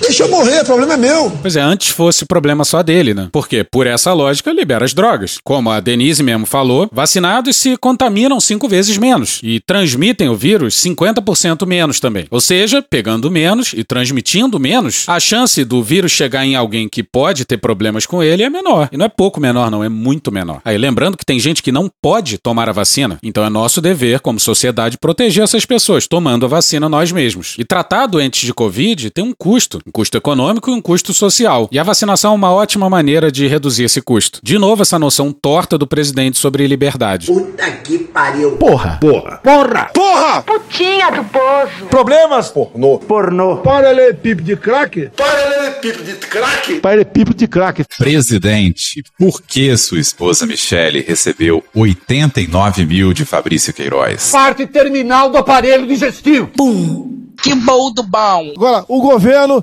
Deixa eu morrer, o problema é meu. Pois é, antes fosse problema só dele, né? Porque, por essa lógica, libera as drogas. Como a Denise mesmo falou, vacinados se contaminam cinco vezes menos e transmitem o vírus 50% menos também. Ou seja, pegando menos e transmitindo menos, a chance do vírus chegar em alguém que pode ter problemas com ele é menor. E não é pouco menor, não, é muito menor. Aí lembrando que tem gente que não pode tomar a vacina, então é nosso dever, como sociedade, proteger essas pessoas, tomando a vacina nós mesmos. E tratar doentes de Covid tem um custo custo econômico e um custo social. E a vacinação é uma ótima maneira de reduzir esse custo. De novo, essa noção torta do presidente sobre liberdade. Puta que pariu. Porra. Porra. Porra. Porra. Putinha do poço. Problemas? Pornô. Pornô. Paralelepípedo de crack? Paralelepípedo de crack? Paralelepípedo de crack. Presidente, por que sua esposa Michele recebeu 89 mil de Fabrício Queiroz? Parte terminal do aparelho digestivo. Pum. Que bom do bom. Agora, o governo